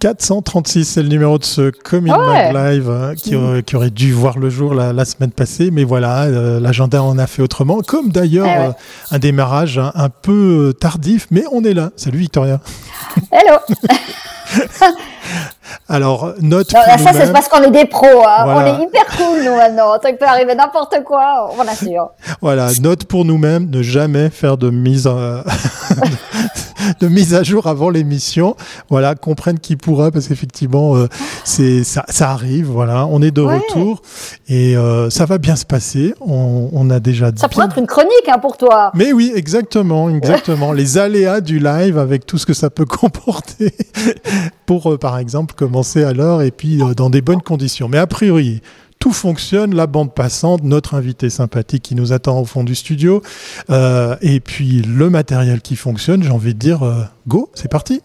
436, c'est le numéro de ce Comin Mag Live hein, qui, aurait dû voir le jour la, semaine passée, mais voilà, euh, l'agenda en a fait autrement, comme d'ailleurs eh euh, un démarrage un, peu tardif, mais on est là. Salut Victoria. Hello Alors, note. ça, c'est parce qu'on est des pros. Hein. On est hyper cool, nous, maintenant. Ça peut arriver n'importe quoi, on assure. Voilà, note pour nous-mêmes ne jamais faire de mise, de mise à jour avant l'émission. Voilà, comprenne qui pourra, parce qu'effectivement, euh, c'est ça, ça, arrive. Voilà, on est de retour et euh, ça va bien se passer. On, on a déjà dit. Ça pourrait être une chronique hein, pour toi. Mais oui, exactement, exactement. Les aléas du live avec tout ce que ça peut comporter pour, euh, par exemple, commencer à l'heure et puis dans des bonnes conditions. Mais a priori, tout fonctionne, la bande passante, notre invité sympathique qui nous attend au fond du studio, euh, et puis le matériel qui fonctionne, j'ai envie de dire, euh, go, c'est parti.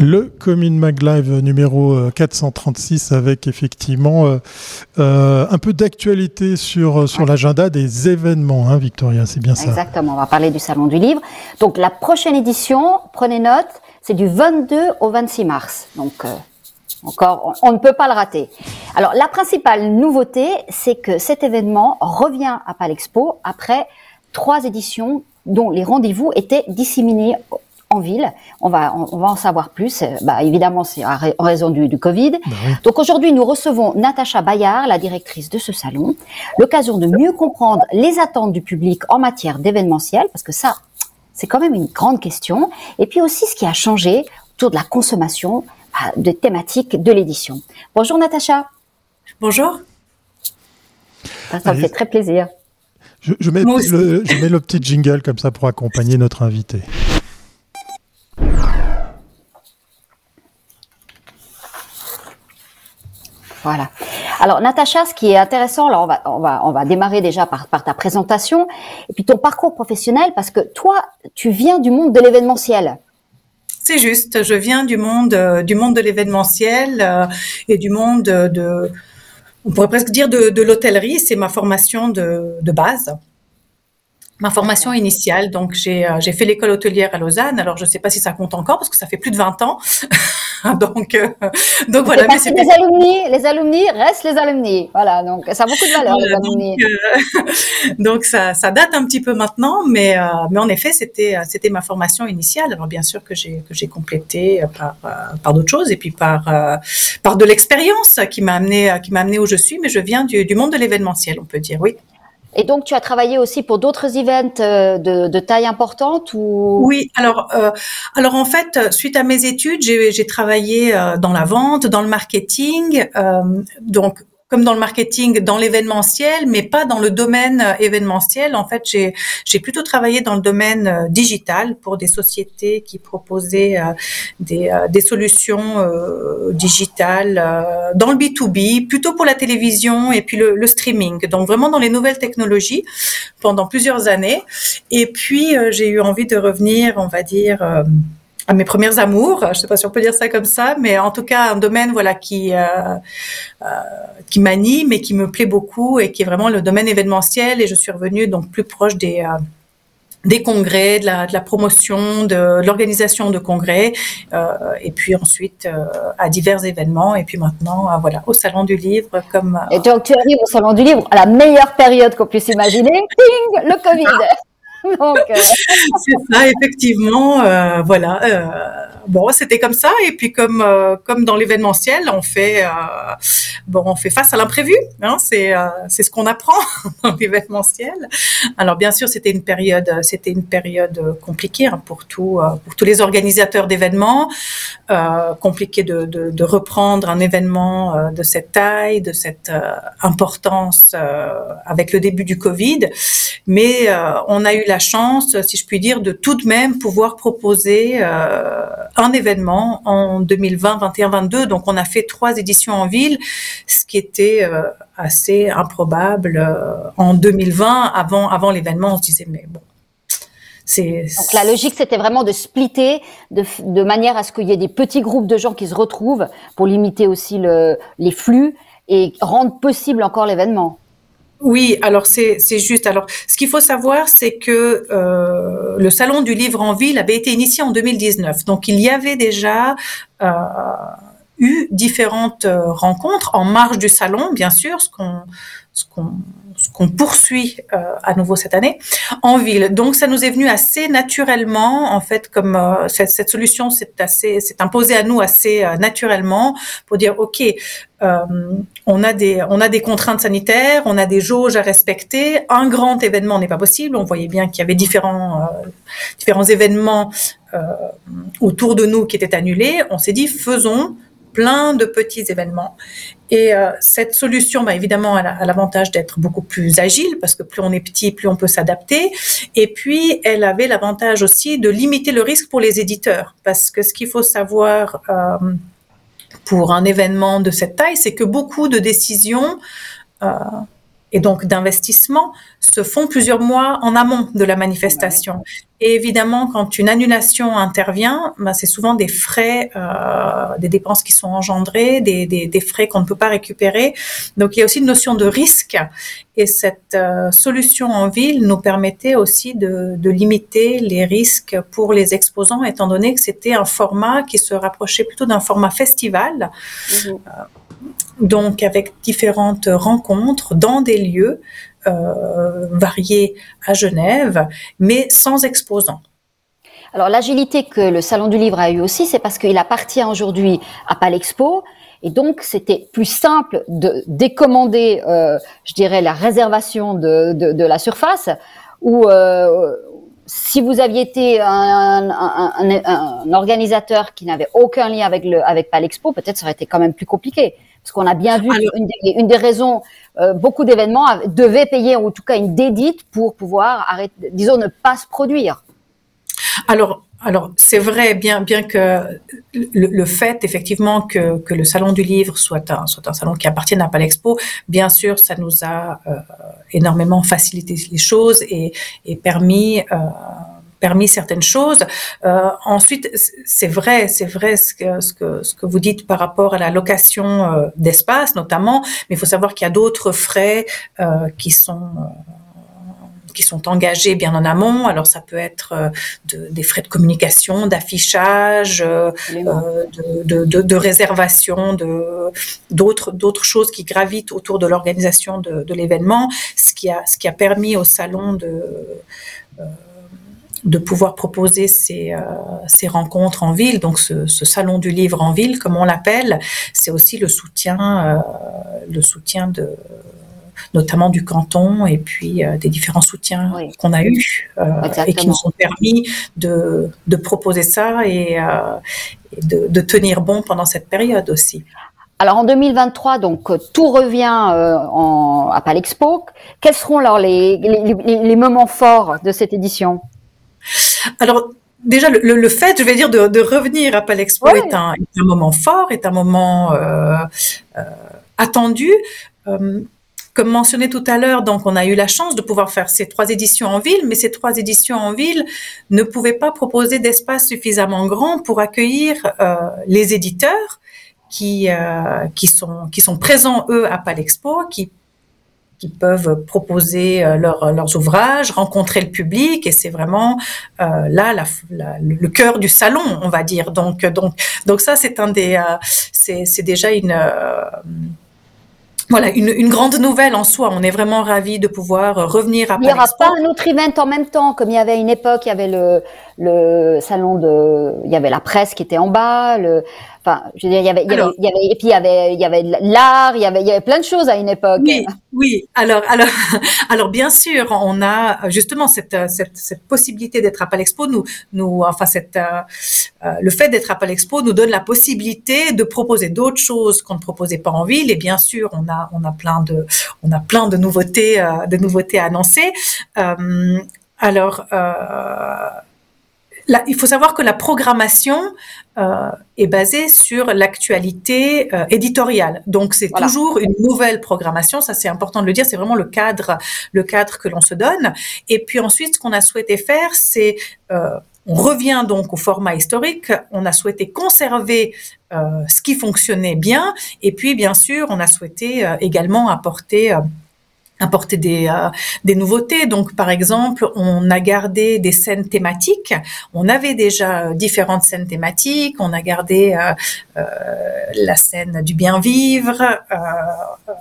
Le Commune Mag Live numéro 436 euh, avec effectivement euh, euh, un peu d'actualité sur, sur l'agenda des événements, hein, Victoria, c'est bien ça. Exactement, on va parler du Salon du Livre. Donc la prochaine édition, prenez note, c'est du 22 au 26 mars. Donc encore, on, ne peut pas le rater. Alors la principale nouveauté, c'est que cet événement revient à Palexpo après trois éditions dont les rendez-vous étaient disséminés en ville. On va, on, va en savoir plus. Bah, évidemment, c'est en raison du, du Covid. Bah Donc aujourd'hui, nous recevons Natacha Bayard, la directrice de ce salon. L'occasion de mieux comprendre les attentes du public en matière d'événementiel, parce que ça, c'est quand même une grande question. Et puis aussi ce qui a changé autour de la consommation bah, des thématiques de l'édition. Bonjour Natacha. Bonjour. Ça, me fait très plaisir. Je, je, mets le, je mets le petit jingle comme ça pour accompagner notre invité. Voilà. Alors Natacha, ce qui est intéressant, alors on va on va on va démarrer déjà par par ta présentation et puis ton parcours professionnel parce que toi tu viens du monde de l'événementiel. C'est juste, je viens du monde euh, du monde de l'événementiel euh, et du monde de, on pourrait presque dire de, de l'hôtellerie, c'est ma formation de, de base ma formation initiale. Donc, j'ai euh, j'ai fait l'école hôtelière à Lausanne. Alors, je ne sais pas si ça compte encore parce que ça fait plus de 20 ans. donc, euh, donc voilà. Mais c'est les alumni, les alumni restent les alumni. Voilà. Donc, ça a beaucoup de valeur, les alumni. Donc, euh, donc, ça, ça date un petit peu maintenant, mais mais en effet, c'était c'était ma formation initiale. Alors, bien sûr que j'ai que j'ai complété par par d'autres choses et puis par par de l'expérience qui m'a amené qui m'a amené où je suis. Mais je viens du, du monde de l'événementiel, on peut dire, oui. Et donc, tu as travaillé aussi pour d'autres events euh, de, taille importante ou? Oui, alors, euh, alors en fait, suite à mes études, j'ai travaillé euh, dans la vente, dans le marketing, euh, donc comme dans le marketing, dans l'événementiel, mais pas dans le domaine euh, événementiel. En fait, j'ai j'ai plutôt travaillé dans le domaine euh, digital pour des sociétés qui proposaient euh, des, des solutions digitales dans le B2B, plutôt pour la télévision et puis le, le, streaming. Donc vraiment dans les nouvelles technologies pendant plusieurs années. Et puis j'ai eu envie de revenir, on va dire à mes premières amours. Je sais pas si on peut dire ça comme ça, mais en tout cas un domaine voilà qui euh, euh, qui m'anime et qui me plaît beaucoup et qui est vraiment le domaine événementiel. Et je suis revenue donc plus proche des euh, des congrès, de la, de la promotion, de, l'organisation de congrès, euh, et puis ensuite euh, à divers événements, et puis maintenant, euh, voilà, au salon du livre comme. Et donc tu arrives au salon du livre à la meilleure période qu'on puisse imaginer, ping, le Covid. Euh, c'est ça, effectivement. Euh, voilà. Euh, bon, c'était comme ça. Et puis comme comme dans l'événementiel, on fait bon, on fait face à l'imprévu. Hein, c'est c'est ce qu'on apprend dans l'événementiel. Alors bien sûr, c'était une période une période compliquée hein, pour tout pour tous les organisateurs d'événements. compliqué de, de, de, reprendre un événement de cette taille, de cette importance avec le début du Covid. Mais on a eu la chance, si je puis dire, de tout de même pouvoir proposer un événement en 2020, 21, 22. Donc on a fait trois éditions en ville, ce qui était euh, assez improbable euh, en 2020. Avant, avant l'événement, on se disait mais bon, Donc la logique, c'était vraiment de splitter de, manière à ce qu'il y ait des petits groupes de gens qui se retrouvent pour limiter aussi le, les flux et rendre possible encore l'événement. Oui, alors c'est juste. Alors, ce qu'il faut savoir, c'est que euh, le salon du livre en ville avait été initié en 2019. Donc, il y avait déjà euh, eu différentes euh, rencontres en marge du salon, bien sûr, ce qu'on ce qu'on poursuit euh, à nouveau cette année en ville. Donc ça nous est venu assez naturellement en fait comme euh, cette, solution s'est assez imposée à nous assez euh, naturellement pour dire ok on a des contraintes sanitaires, on a des jauges à respecter. Un grand événement n'est pas possible. On voyait bien qu'il y avait différents événements autour de nous qui étaient annulés. On s'est dit faisons plein de petits événements. Et euh, cette solution, bah, évidemment, elle a, l'avantage d'être beaucoup plus agile parce que plus on est petit, plus on peut s'adapter. Et puis, elle avait l'avantage aussi de limiter le risque pour les éditeurs parce que ce qu'il faut savoir euh, pour un événement de cette taille, c'est que beaucoup de décisions euh, et donc d'investissement se font plusieurs mois en amont de la manifestation. Et évidemment, quand une annulation intervient, ben c'est souvent des frais, euh, des dépenses qui sont engendrées, des, des, des frais qu'on ne peut pas récupérer. Donc il y a aussi une notion de risque. Et cette euh, solution en ville nous permettait aussi de, de, limiter les risques pour les exposants, étant donné que c'était un format qui se rapprochait plutôt d'un format festival. Mmh. Euh, donc avec différentes rencontres dans des lieux euh, variés à Genève, mais sans exposants. Alors l'agilité que le Salon du Livre a eu aussi, c'est parce qu'il appartient aujourd'hui à Palexpo, et donc c'était plus simple de décommander, euh, je dirais, la réservation de, de, la surface, ou euh, si vous aviez été un, un, un, un organisateur qui n'avait aucun lien avec, le, avec Palexpo, peut-être ça aurait été quand même plus compliqué. Parce qu'on a bien vu une, des, une, des, raisons, euh, beaucoup d'événements devaient payer en tout cas une dédite pour pouvoir arrêter, disons, ne pas se produire. Alors, alors c'est vrai, bien, bien que le, le, fait effectivement que, que le salon du livre soit un, soit un salon qui appartienne à Palexpo, bien sûr, ça nous a euh, énormément facilité les choses et, et permis euh, permis certaines choses. Euh, ensuite, c'est vrai, c'est vrai ce que, ce que, ce que vous dites par rapport à la location euh, d'espace, notamment, mais il faut savoir qu'il y a d'autres frais euh, qui sont qui sont engagés bien en amont. Alors ça peut être de, des frais de communication, d'affichage, de, de, de, de, réservation, d'autres d'autres choses qui gravitent autour de l'organisation de, l'événement, ce qui a ce qui a permis au salon de de pouvoir proposer ces, euh, ces, rencontres en ville, donc ce, ce, salon du livre en ville, comme on l'appelle, c'est aussi le soutien, euh, le soutien de notamment du canton et puis euh, des différents soutiens qu'on a eus euh, et qui nous ont permis de, de proposer ça et, euh, et de, de, tenir bon pendant cette période aussi. Alors en 2023, donc tout revient en, à Palexpo. Quels seront alors les, les, les moments forts de cette édition? Alors, déjà, le, le, fait, je vais dire, de, de revenir à Palexpo est, un, est, un, moment fort, est un moment euh, euh, attendu. Comme mentionné tout à l'heure, donc on a eu la chance de pouvoir faire ces trois éditions en ville, mais ces trois éditions en ville ne pouvaient pas proposer d'espace suffisamment grand pour accueillir euh, les éditeurs qui euh, qui sont qui sont présents eux à Palexpo, qui qui peuvent proposer euh, leur, leurs ouvrages, rencontrer le public, et c'est vraiment là le cœur du salon, on va dire. Donc, donc, donc ça, c'est un des, euh, c'est déjà une voilà, une, une, grande nouvelle en soi. On est vraiment ravis de pouvoir revenir à Il n'y aura pas un autre event en même temps, comme il y avait une époque, il y avait le, le salon de, il y avait la presse qui était en bas, le, Enfin, je veux dire, il y avait, il y avait, il y avait et puis il y avait, il y avait l'art, il y avait, il y avait plein de choses à une époque. Oui, oui. Alors, alors, alors, bien sûr, on a justement cette, cette, cette possibilité d'être à Palexpo. Nous, nous, enfin, cette, euh, le fait d'être à Palexpo nous donne la possibilité de proposer d'autres choses qu'on ne proposait pas en ville. Et bien sûr, on a, on a plein de, on a plein de nouveautés, euh, de nouveautés à annoncer. Euh, alors. Euh, il faut savoir que la programmation euh, est basée sur l'actualité éditoriale. Donc c'est toujours une nouvelle programmation, ça c'est important de le dire, c'est vraiment le cadre, le cadre que l'on se donne. Et puis ensuite, ce qu'on a souhaité faire, c'est on revient donc au format historique. On a souhaité conserver euh, ce qui fonctionnait bien, et puis bien sûr, on a souhaité euh, également apporter apporter des, euh, des nouveautés. Donc, par exemple, on a gardé des scènes thématiques. On avait déjà différentes scènes thématiques. On a gardé euh, euh la scène du bien vivre. Euh,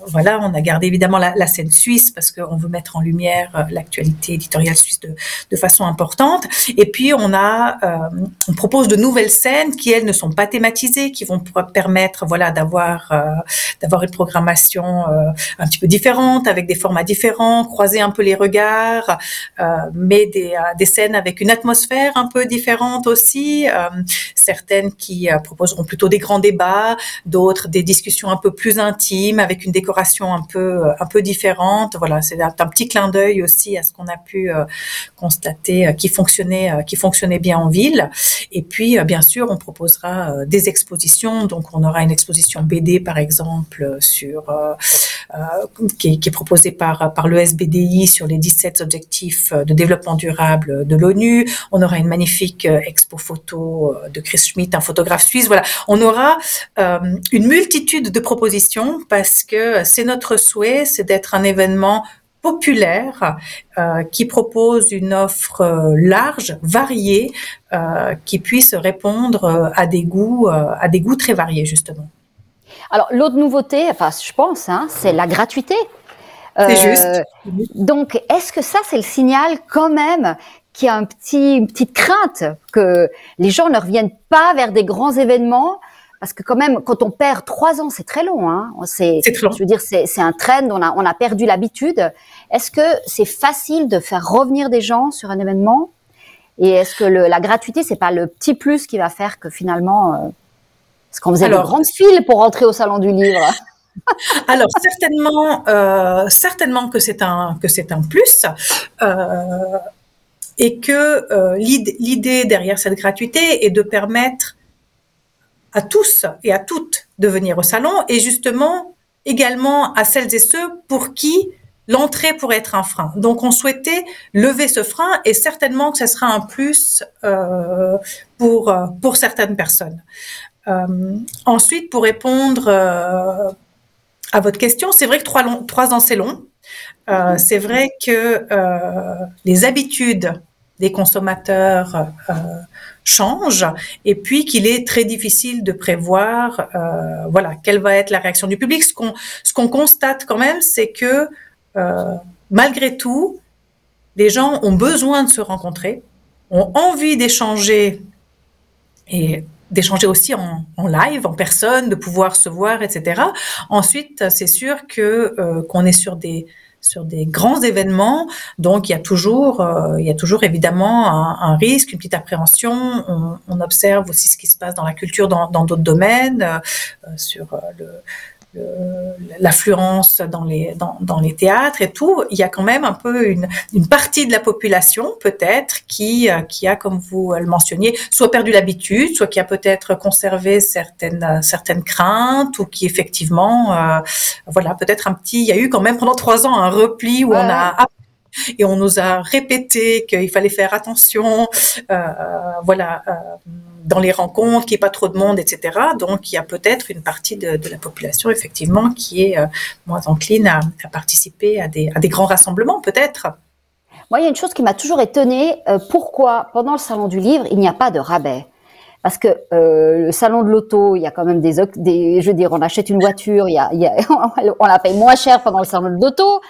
voilà, on a gardé évidemment la, la scène suisse parce qu'on veut mettre en lumière l'actualité éditoriale suisse de, de, façon importante. Et puis, on a, on propose de nouvelles scènes qui elles ne sont pas thématisées, qui vont permettre, voilà, d'avoir d'avoir une programmation un petit peu différente avec des formats différents, croiser un peu les regards, euh, mais des, euh, des, scènes avec une atmosphère un peu différente aussi. Euh, certaines qui proposeront plutôt des grands débats, d'autres des discussions un peu plus intimes avec une décoration un peu un peu différente. Voilà, c'est un, petit clin d'œil aussi à ce qu'on a pu constater qui fonctionnait qui fonctionnait bien en ville. Et puis bien sûr, on proposera des expositions. Donc on aura une exposition BD par exemple sur qui, qui est proposée par, par le SBDI sur les 17 objectifs euh, de développement durable de l'ONU. On aura une magnifique euh, expo photo euh, de Chris Schmidt, un photographe suisse. Voilà, on aura une multitude de propositions parce que c'est notre souhait, c'est d'être un événement populaire qui propose une offre large, variée, qui puisse répondre à des goûts, à des goûts très variés justement. Alors l'autre nouveauté, enfin je pense, hein, c'est la gratuité. C'est juste. Euh, donc, est-ce que ça, c'est le signal quand même qu'il y a un petit, une petite crainte que les gens ne reviennent pas vers des grands événements? Parce que quand même, quand on perd trois ans, c'est très long. Hein. C'est, je veux dire, c'est, un trend. On a, on a perdu l'habitude. Est-ce que c'est facile de faire revenir des gens sur un événement? Et est-ce que le, la gratuité, c'est pas le petit plus qui va faire que finalement, euh, parce qu'on faisait Alors, de grandes files pour rentrer au salon du livre. Alors certainement, euh, certainement que c'est un que c'est un plus. Euh, et que euh, l'idée derrière cette gratuité est de permettre à tous et à toutes de venir au salon et justement également à celles et ceux pour qui l'entrée pourrait être un frein. Donc on souhaitait lever ce frein et certainement que ce sera un plus euh, pour pour certaines personnes. Euh, ensuite, pour répondre à votre question, c'est vrai que trois, trois ans, c'est long. Euh, mhm. c'est vrai que euh, les habitudes des consommateurs euh, changent et puis qu'il est très difficile de prévoir euh, voilà quelle va être la réaction du public. Ce qu'on ce qu'on constate quand même, c'est que euh, malgré tout, les gens ont besoin de se rencontrer, ont envie d'échanger et d'échanger aussi en, live, en personne, de pouvoir se voir, etc. Ensuite, c'est sûr que euh, qu'on est sur des sur des grands événements, donc il y a toujours euh, il y a toujours évidemment un, un, risque, une petite appréhension. On, on, observe aussi ce qui se passe dans la culture, dans d'autres domaines, euh, sur le l'affluence dans les, dans, dans, les théâtres et tout, il y a quand même un peu une, une partie de la population peut-être qui, euh, qui a, comme vous le mentionniez, soit perdu l'habitude, soit qui a peut-être conservé certaines, certaines craintes ou qui effectivement, euh, voilà, peut-être un petit, il y a eu quand même pendant trois ans un repli où on a et on nous a répété qu'il fallait faire attention, euh, voilà, euh, dans les rencontres, qu'il n'y ait pas trop de monde, etc. Donc, il y a peut-être une partie de, la population, effectivement, qui est euh, moins encline à, participer à des, grands rassemblements, peut-être. Moi, il y a une chose qui m'a toujours étonnée. Pourquoi, pendant le Salon du Livre, il n'y a pas de rabais? Parce que le salon de l'auto, il y a quand même des, je veux dire, on achète une voiture, il y a on la paye moins cher pendant le salon de l'auto.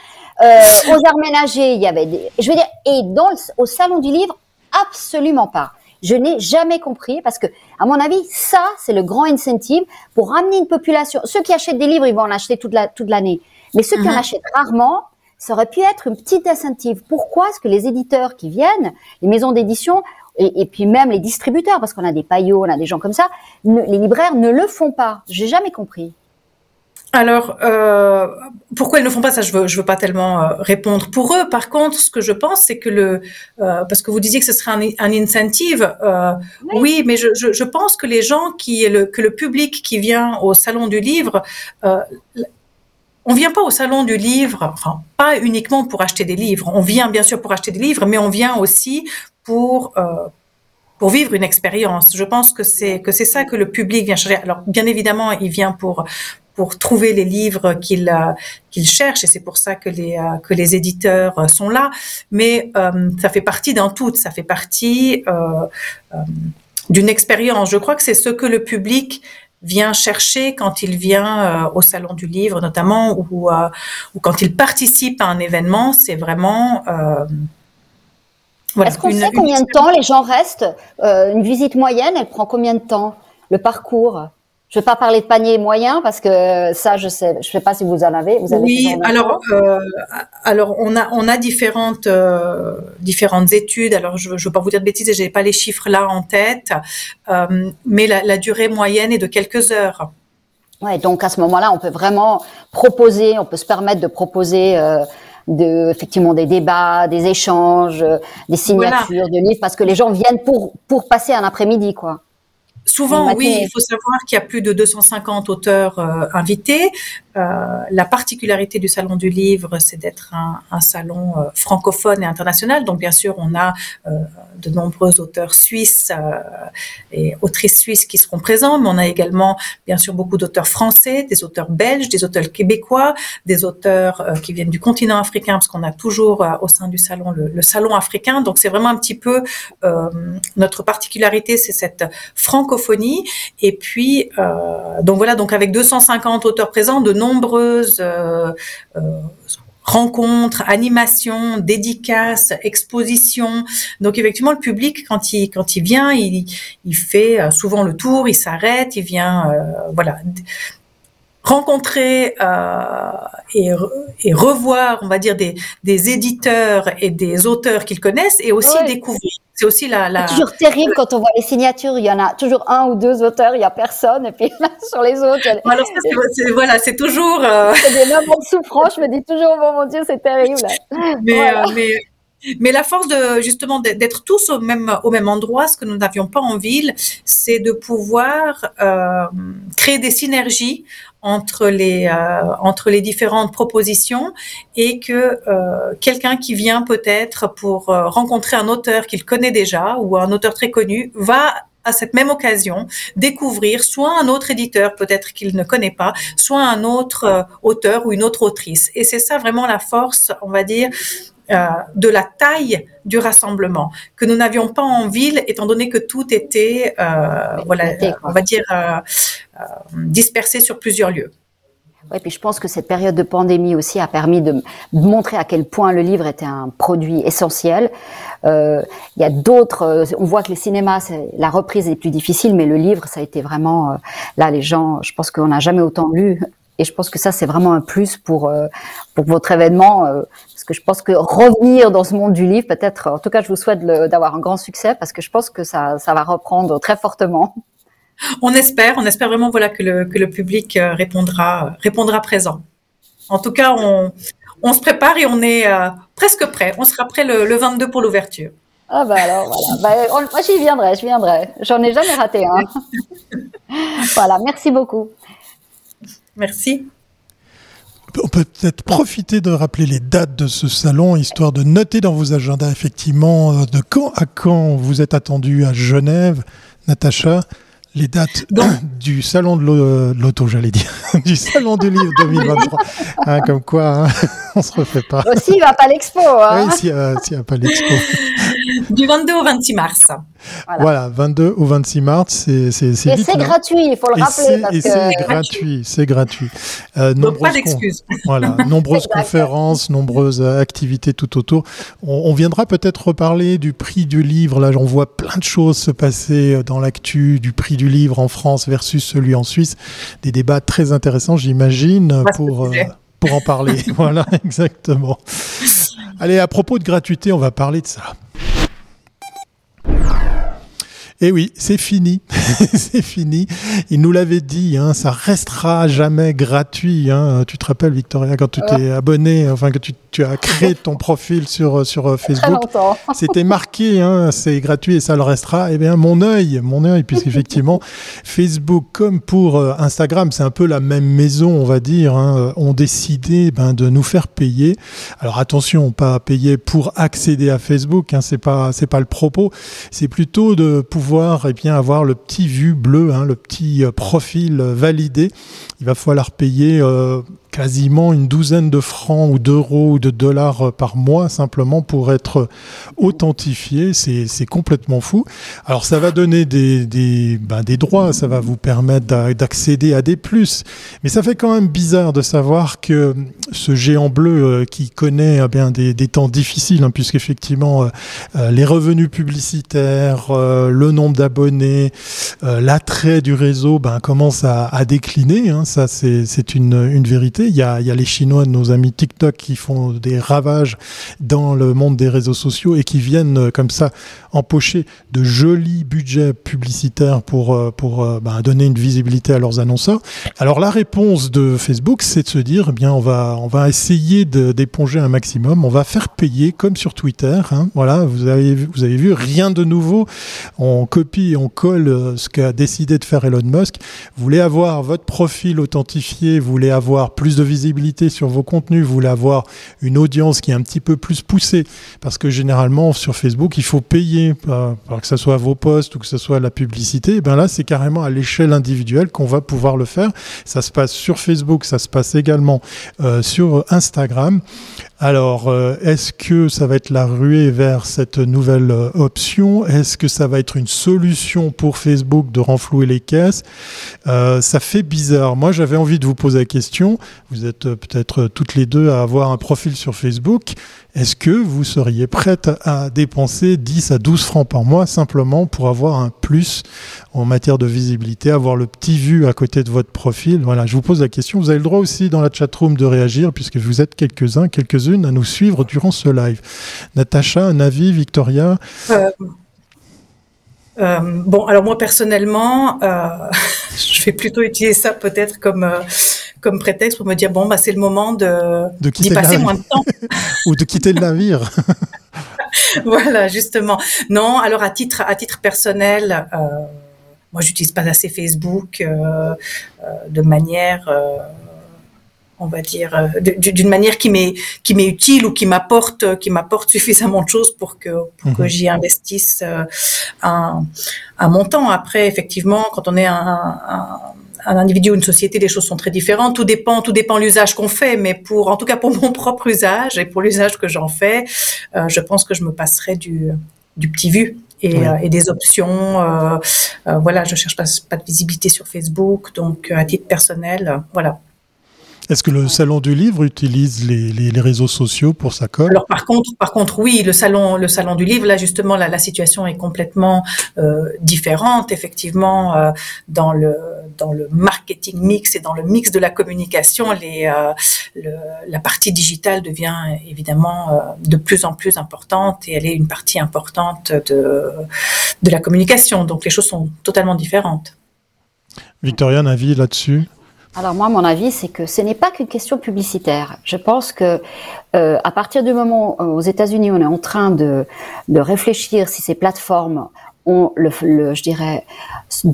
Euh, aux arts ménagers, il y avait des, je veux dire, et dans au salon du livre, absolument pas. Je n'ai jamais compris parce que, à mon avis, ça, c'est le grand incentive pour ramener une population. Ceux qui achètent des livres, ils vont en acheter toute la, toute l'année. Mais ceux qui en mhm. achètent rarement, ça aurait pu être une petite incentive. Pourquoi est-ce que les éditeurs qui viennent, les maisons d'édition, et, et, puis même les distributeurs, parce qu'on a des paillots, on a des gens comme ça, ne, les libraires ne le font pas. J'ai jamais compris. Alors, euh, pourquoi ils ne font pas ça? Je veux, je veux pas tellement euh, répondre pour eux. Par contre, ce que je pense, c'est que le, euh, parce que vous disiez que ce serait un, un incentive. Euh, oui. oui. mais je, je, je, pense que les gens qui, le, que le public qui vient au salon du livre, euh, on vient pas au salon du livre, enfin pas uniquement pour acheter des livres. On vient bien sûr pour acheter des livres, mais on vient aussi pour euh, pour vivre une expérience. Je pense que c'est que c'est ça que le public vient chercher. Alors bien évidemment, il vient pour pour trouver les livres qu'il euh, qu'il cherche et c'est pour ça que les euh, que les éditeurs euh, sont là. Mais ça fait partie d'un tout. Ça fait partie d'une expérience. Je crois que c'est ce que le public vient chercher quand il vient au salon du livre notamment ou, ou quand il participe à un événement, c'est vraiment voilà, Est-ce qu'on sait combien de temps les gens restent? Une visite moyenne, elle prend combien de temps? Le parcours? Je ne vais pas parler de panier moyen parce que ça, je sais, je sais pas si vous en avez. Vous avez oui, alors, euh, alors on a on a différentes euh, différentes études. Alors je ne veux pas vous dire de bêtises, j'ai pas les chiffres là en tête, euh, mais la, la, durée moyenne est de quelques heures. Ouais, donc à ce moment-là, on peut vraiment proposer, on peut se permettre de proposer. Euh, de effectivement des débats, des échanges, des signatures voilà. de livres, parce que les gens viennent pour pour passer un après-midi, quoi. Souvent, oui, il faut savoir qu'il y a plus de 250 auteurs euh, invités. Euh, la particularité du Salon du Livre, c'est d'être un, un, salon euh, francophone et international. Donc, bien sûr, on a euh, de nombreux auteurs suisses euh, et autrices suisses qui seront présents, mais on a également, bien sûr, beaucoup d'auteurs français, des auteurs belges, des auteurs québécois, des auteurs euh, qui viennent du continent africain, parce qu'on a toujours au sein du salon le, le salon africain. Donc, c'est vraiment un petit peu notre particularité, c'est cette francophonie. Et puis, donc voilà, donc avec 250 auteurs présents, de nombreuses euh, euh, rencontres, animations, dédicaces, expositions. Donc effectivement, le public quand il quand il vient, il, il fait euh, souvent le tour, il s'arrête, il vient euh, voilà rencontrer euh, et, et, revoir, on va dire, des, des éditeurs et des auteurs qu'ils connaissent et aussi ouais. découvrir. C'est aussi la, la... Toujours terrible quand on voit les signatures. Il y en a toujours un ou deux auteurs, il y a personne, et puis sur les autres. Alors c'est, voilà, c'est toujours. Euh... C'est des moments de souffrance. Je me dis toujours, oh mon Dieu, c'est terrible. Mais, voilà. euh, mais mais la force de justement d'être tous au même au même endroit, ce que nous n'avions pas en ville, c'est de pouvoir euh, créer des synergies entre les euh, entre les différentes propositions et que euh, quelqu'un qui vient peut-être pour euh, rencontrer un auteur qu'il connaît déjà ou un auteur très connu va à cette même occasion découvrir soit un autre éditeur peut-être qu'il ne connaît pas, soit un autre euh, auteur ou une autre autrice. Et c'est ça vraiment la force, on va dire, de la taille du rassemblement que nous n'avions pas en ville, étant donné que tout était, euh, voilà, on va dire, euh, euh, dispersé sur plusieurs lieux. Oui, puis je pense que cette période de pandémie aussi a permis de, montrer à quel point le livre était un produit essentiel. Euh, il y a d'autres, euh, on voit que les cinémas, la reprise est plus difficile, mais le livre, ça a été vraiment, euh, là, les gens, je pense qu'on n'a jamais autant lu. Et je pense que ça, c'est vraiment un plus pour, euh, pour votre événement, parce que je pense que revenir dans ce monde du livre, peut-être, en tout cas, je vous souhaite d'avoir un grand succès, parce que je pense que ça, ça va reprendre très fortement. On espère, on espère vraiment voilà que le, que le public répondra répondra présent. En tout cas, on, on se prépare et on est euh, presque prêt. On sera prêt le, le 22 pour l'ouverture. Ah bah alors voilà. Bah, on, moi j'y viendrai, je viendrai. J'en ai jamais raté un. voilà, merci beaucoup. Merci. On peut peut-être profiter de rappeler les dates de ce salon, histoire de noter dans vos agendas effectivement euh, de quand à quand vous êtes attendu à Genève, Natacha les dates Donc, du salon de l'auto, j'allais dire, du salon du livre 2023. hein, comme quoi, hein, on se refait pas. Aussi, il va pas l'expo. Hein. Oui, s'il n'y a, a, pas l'expo. du 22 au 26 mars. Voilà, voilà 22 au 26 mars, c'est c'est Et c'est gratuit, il faut le rappeler. Parce et que... c'est gratuit, c'est gratuit. Euh, Donc pas d'excuses. Voilà, nombreuses conférences, nombreuses activités tout autour. On, on viendra peut-être reparler du prix du livre. Là, on voit plein de choses se passer dans l'actu du prix du livre en France versus celui en Suisse. Des débats très intéressants, j'imagine, pour, euh, pour en parler. voilà, exactement. Allez, à propos de gratuité, on va parler de ça. Et eh oui, c'est fini, c'est fini. Il nous l'avait dit, hein, ça restera jamais gratuit. Hein. Tu te rappelles, Victoria, quand tu t'es abonné, enfin que tu, tu, as créé ton profil sur sur euh, Facebook, c'était marqué, hein, c'est gratuit et ça le restera. Eh bien, mon œil, mon œil, puisqu'effectivement, Facebook comme pour euh, Instagram, c'est un peu la même maison, on va dire, hein, ont décidé ben, de nous faire payer. Alors attention, pas payer pour accéder à Facebook, hein, c'est pas c'est pas le propos. C'est plutôt de pouvoir et eh bien avoir le petit vu bleu, hein, le petit euh, profil validé. Il va falloir payer euh, quasiment une douzaine de francs ou d'euros ou de dollars euh, par mois simplement pour être authentifié. C'est complètement fou. Alors ça va donner des, ben, droits, ça va vous permettre d'accéder à des plus. Mais ça fait quand même bizarre de savoir que ce géant bleu euh, qui connaît eh bien des, temps difficiles, hein, puisqu'effectivement euh, les revenus publicitaires, le nombre d'abonnés, l'attrait du réseau ben, commence à, décliner. Hein. Ça c'est une vérité. Il y a, les Chinois, nos amis TikTok, qui font des ravages dans le monde des réseaux sociaux et qui viennent euh, comme ça empocher de jolis budgets publicitaires pour, euh, pour euh, bah, donner une visibilité à leurs annonceurs. Alors la réponse de Facebook, c'est de se dire, eh bien, on va, on va essayer d'éponger un maximum. On va faire payer comme sur Twitter. Hein. Voilà, vous avez, vous avez vu, rien de nouveau. On copie on colle ce qu'a décidé de faire Elon Musk. Vous voulez avoir votre profil authentifié, vous voulez avoir plus de visibilité sur vos contenus, vous voulez avoir une audience qui est un petit peu plus poussée, parce que généralement sur Facebook, il faut payer, euh, que ce soit vos posts ou que ce soit la publicité, et bien là, c'est carrément à l'échelle individuelle qu'on va pouvoir le faire. Ça se passe sur Facebook, ça se passe également euh, sur Instagram. Alors, euh, est-ce que ça va être la ruée vers cette nouvelle option? Est-ce que ça va être une solution pour Facebook de renflouer les caisses? Ça fait bizarre. Moi, j'avais envie de vous poser la question. Vous êtes euh, peut-être euh, toutes les deux à avoir un profil sur Facebook. Est-ce que vous seriez prête à dépenser 10 à 12 francs par mois simplement pour avoir un plus en matière de visibilité, avoir le petit vu à côté de votre profil Voilà, je vous pose la question. Vous avez le droit aussi dans la chatroom de réagir puisque vous êtes quelques-uns, quelques-unes à nous suivre durant ce live. Natacha, un avis, Victoria euh, bon, alors moi personnellement, je vais plutôt utiliser ça peut-être comme comme prétexte pour me dire bon bah c'est le moment de, d'y passer moins de temps ou de quitter le navire. voilà justement. Non, alors à titre à titre personnel, euh, moi j'utilise pas assez Facebook euh, euh, de manière on va dire d'une manière qui m'est qui m'est utile ou qui m'apporte qui m'apporte suffisamment de choses pour que pour que mhm. j'y investisse un, un montant après effectivement quand on est un, un un individu ou une société, les choses sont très différentes. Tout dépend, tout dépend l'usage qu'on fait. Mais pour, en tout cas, pour mon propre usage et pour l'usage que j'en fais, euh, je pense que je me passerai du, du petit vu. Et, euh, et des options, euh, voilà, je cherche pas, pas de visibilité sur Facebook, donc à titre personnel, voilà, est-ce que le salon du livre utilise les, les, les, réseaux sociaux pour sa com? Alors par contre, par contre, oui, le salon, le salon du livre, là justement, la, la situation est complètement euh, différente. Effectivement, euh, dans le dans le marketing mix et dans le mix de la communication, les, euh, le, la partie digitale devient évidemment de plus en plus importante et elle est une partie importante de de la communication. Donc les choses sont totalement différentes. Victoria, un avis là-dessus? Alors moi, mon avis, c'est que ce n'est pas qu'une question publicitaire. Je pense que euh, à partir du moment où aux États-Unis, on est en train de, de réfléchir si ces plateformes ont le, le, je dirais,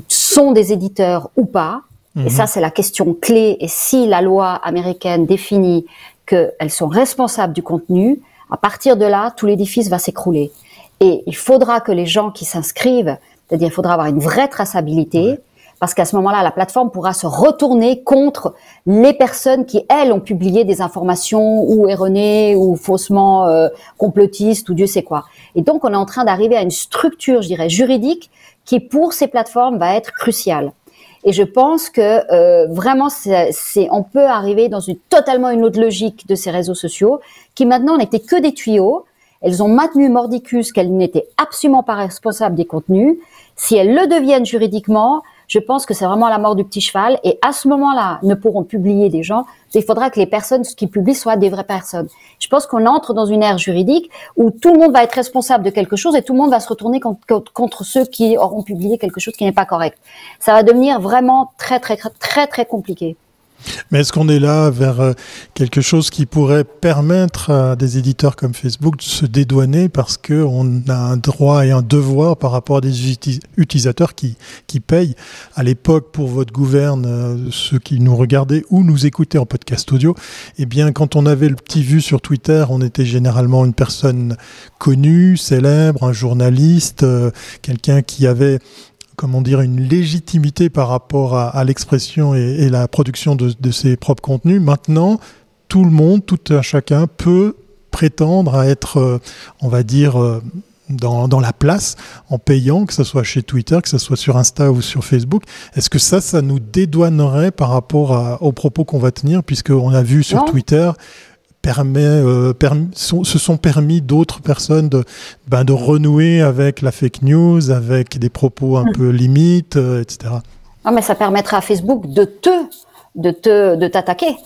sont des éditeurs ou pas. Et mhm. ça, c'est la question clé. Et si la loi américaine définit qu'elles sont responsables du contenu, à partir de là, tout l'édifice va s'écrouler. Et il faudra que les gens qui s'inscrivent, c'est-à-dire il faudra avoir une vraie traçabilité parce qu'à ce moment-là, la plateforme pourra se retourner contre les personnes qui, elles, ont publié des informations ou erronées ou faussement euh, complotistes ou Dieu sait quoi. Et donc, on est en train d'arriver à une structure, je dirais, juridique qui, pour ces plateformes, va être cruciale. Et je pense que euh, vraiment, on peut arriver dans une totalement une autre logique de ces réseaux sociaux qui maintenant n'étaient que des tuyaux. Elles ont maintenu mordicus qu'elles n'étaient absolument pas responsables des contenus. Si elles le deviennent juridiquement, je pense que c'est vraiment la mort du petit cheval. Et à ce moment-là, ne pourront publier des gens. Il faudra que les personnes qui publient soient des vraies personnes. Je pense qu'on entre dans une ère juridique où tout le monde va être responsable de quelque chose et tout le monde va se retourner contre, ceux qui auront publié quelque chose qui n'est pas correct. Ça va devenir vraiment très très très très compliqué. Mais est-ce qu'on est là vers euh, quelque chose qui pourrait permettre à des éditeurs comme Facebook de se dédouaner parce qu'on a un droit et un devoir par rapport à des utilisateurs qui, qui payent? À l'époque, pour votre gouverne, euh, ceux qui nous regardaient ou nous écoutaient en podcast audio, eh bien, quand on avait le petit vu sur Twitter, on était généralement une personne connue, célèbre, un journaliste, euh, quelqu'un qui avait comment dire, une légitimité par rapport à, l'expression et, la production de, ses propres contenus. Maintenant, tout le monde, tout un chacun peut prétendre à être, euh, on va dire, euh, dans, la place en payant, que ce soit chez Twitter, que ce soit sur Insta ou sur Facebook. Est-ce que ça, ça nous dédouanerait par rapport aux propos qu'on va tenir, puisqu'on a vu sur Twitter permet, euh, se sont permis d'autres personnes de, ben, de renouer avec la fake news, avec des propos un hmm. peu limites, euh, etc. Non, mais ça permettra à Facebook de te, de te, de t'attaquer.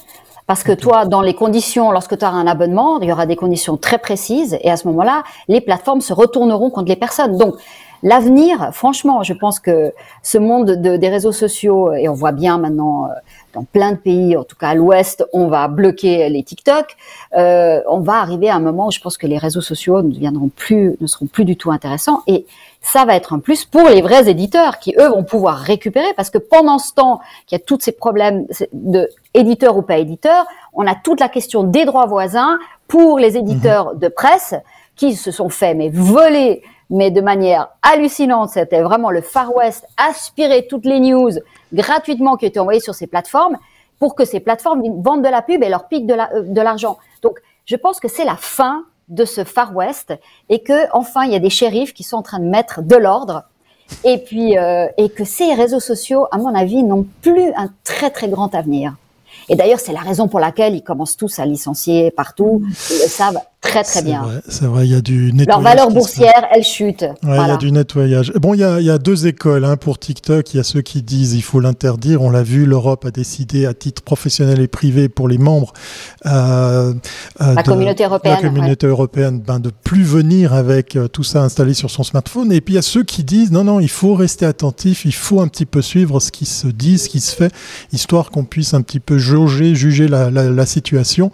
Parce que toi, dans les conditions, lorsque tu as un abonnement, il y aura des conditions très précises, et à ce moment-là, les plateformes se retourneront contre les personnes. Donc, l'avenir, franchement, je pense que ce monde de, des réseaux sociaux, et on voit bien maintenant euh, dans plein de pays, en tout cas à l'Ouest, on va bloquer les TikTok. Euh, on va arriver à un moment où je pense que les réseaux sociaux ne deviendront plus, ne seront plus du tout intéressants. Et ça va être un plus pour les vrais éditeurs qui eux vont pouvoir récupérer parce que pendant ce temps qu'il y a tous ces problèmes de éditeur ou pas éditeur, on a toute la question des droits voisins pour les éditeurs mhm. de presse qui se sont fait mais voler mais de manière hallucinante. C'était vraiment le Far West aspirer toutes les news gratuitement qui étaient envoyées sur ces plateformes pour que ces plateformes vendent de la pub et leur piquent euh, de l'argent. Donc, je pense que c'est la fin de ce Far West et que enfin il y a des shérifs qui sont en train de mettre de l'ordre et puis euh, et que ces réseaux sociaux, à mon avis, n'ont plus un très très grand avenir. Et d'ailleurs, c'est la raison pour laquelle ils commencent tous à licencier partout. Ils le savent très très bien. C'est vrai, il y a du nettoyage. Leur valeur boursière, elle chute. il y a du nettoyage. Bon, il y a, il y a deux écoles hein, pour TikTok. Il y a ceux qui disent il faut l'interdire. On l'a vu, l'Europe a décidé à titre professionnel et privé pour les membres euh, euh la, communauté européenne, la communauté européenne ben, de plus venir avec euh, tout ça installé sur son smartphone. Et puis il y a ceux qui disent non, non, il faut rester attentif, il faut un petit peu suivre ce qui se dit, ce qui se fait, histoire qu'on puisse un petit peu jauger, juger la, la, la situation.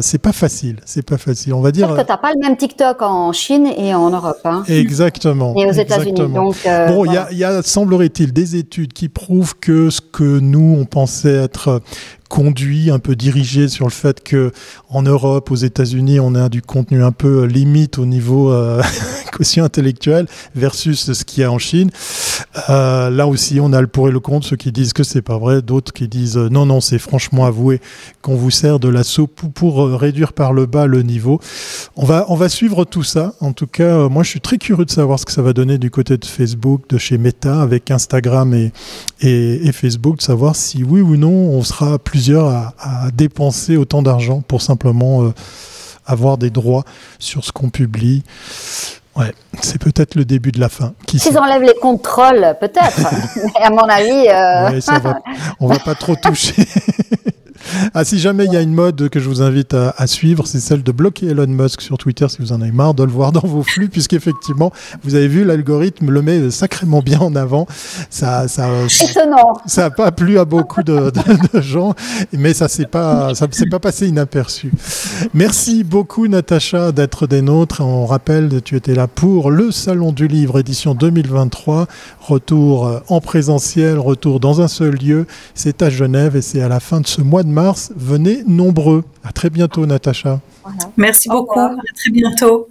C'est pas facile, c'est pas facile. On va dire. Parce que t'as pas le même TikTok en Chine et en Europe. Hein. Exactement. Et aux États-Unis. Donc euh, bon, il y a, y a semblerait-il des études qui prouvent que ce que nous on pensait être conduit, un peu dirigé sur le fait que en Europe, aux États-Unis, on a du contenu un peu limite au niveau euh, intellectuel versus ce qu'il y a en Chine. Euh, là aussi, on a le pour et le contre, ceux qui disent que c'est pas vrai, d'autres qui disent euh, non, non, c'est franchement avoué qu'on vous sert de la soupe pour, euh, réduire par le bas le niveau. On va, on va suivre tout ça. En tout cas, euh, moi, je suis très curieux de savoir ce que ça va donner du côté de Facebook, de chez Meta, avec Instagram et, et, et Facebook, de savoir si oui ou non on sera plus à, dépenser autant d'argent pour simplement euh, avoir des droits sur ce qu'on publie. Ouais, c'est peut-être le début de la fin. S'ils enlèvent les contrôles, peut-être. Mais à mon avis, euh... va, on va pas trop toucher. Ah, si jamais il y a une mode que je vous invite à, suivre, c'est celle de bloquer Elon Musk sur Twitter si vous en avez marre de le voir dans vos flux, puisqu'effectivement, vous avez vu, l'algorithme le met sacrément bien en avant. Ça, ça, ça n'a pas plu à beaucoup de, gens, mais ça s'est pas, ça s'est pas passé inaperçu. Merci beaucoup, Natacha, d'être des nôtres. On rappelle, tu étais là pour le Salon du Livre édition 2023. Retour en présentiel, retour dans un seul lieu. C'est à Genève et c'est à la fin de ce mois de mars. Venez nombreux. À très bientôt, Natacha. Merci beaucoup. À très bientôt.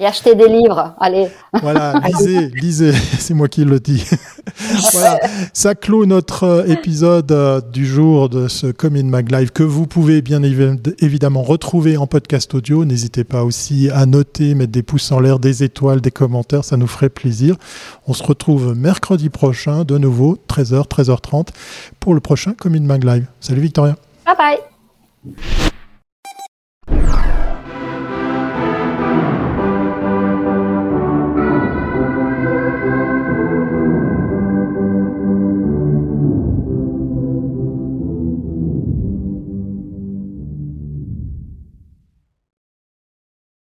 Et achetez des livres, allez. Voilà, lisez, lisez, c'est moi qui le dis. voilà, ça clôt notre euh, épisode euh, du jour de ce Commune Mag Live que vous pouvez bien évidemment retrouver en podcast audio. N'hésitez pas aussi à noter, mettre des pouces en l'air, des étoiles, des commentaires, ça nous ferait plaisir. On se retrouve mercredi prochain, de nouveau, 13h, 13h30, pour le prochain Commune Mag Live. Salut Victoria. 拜拜。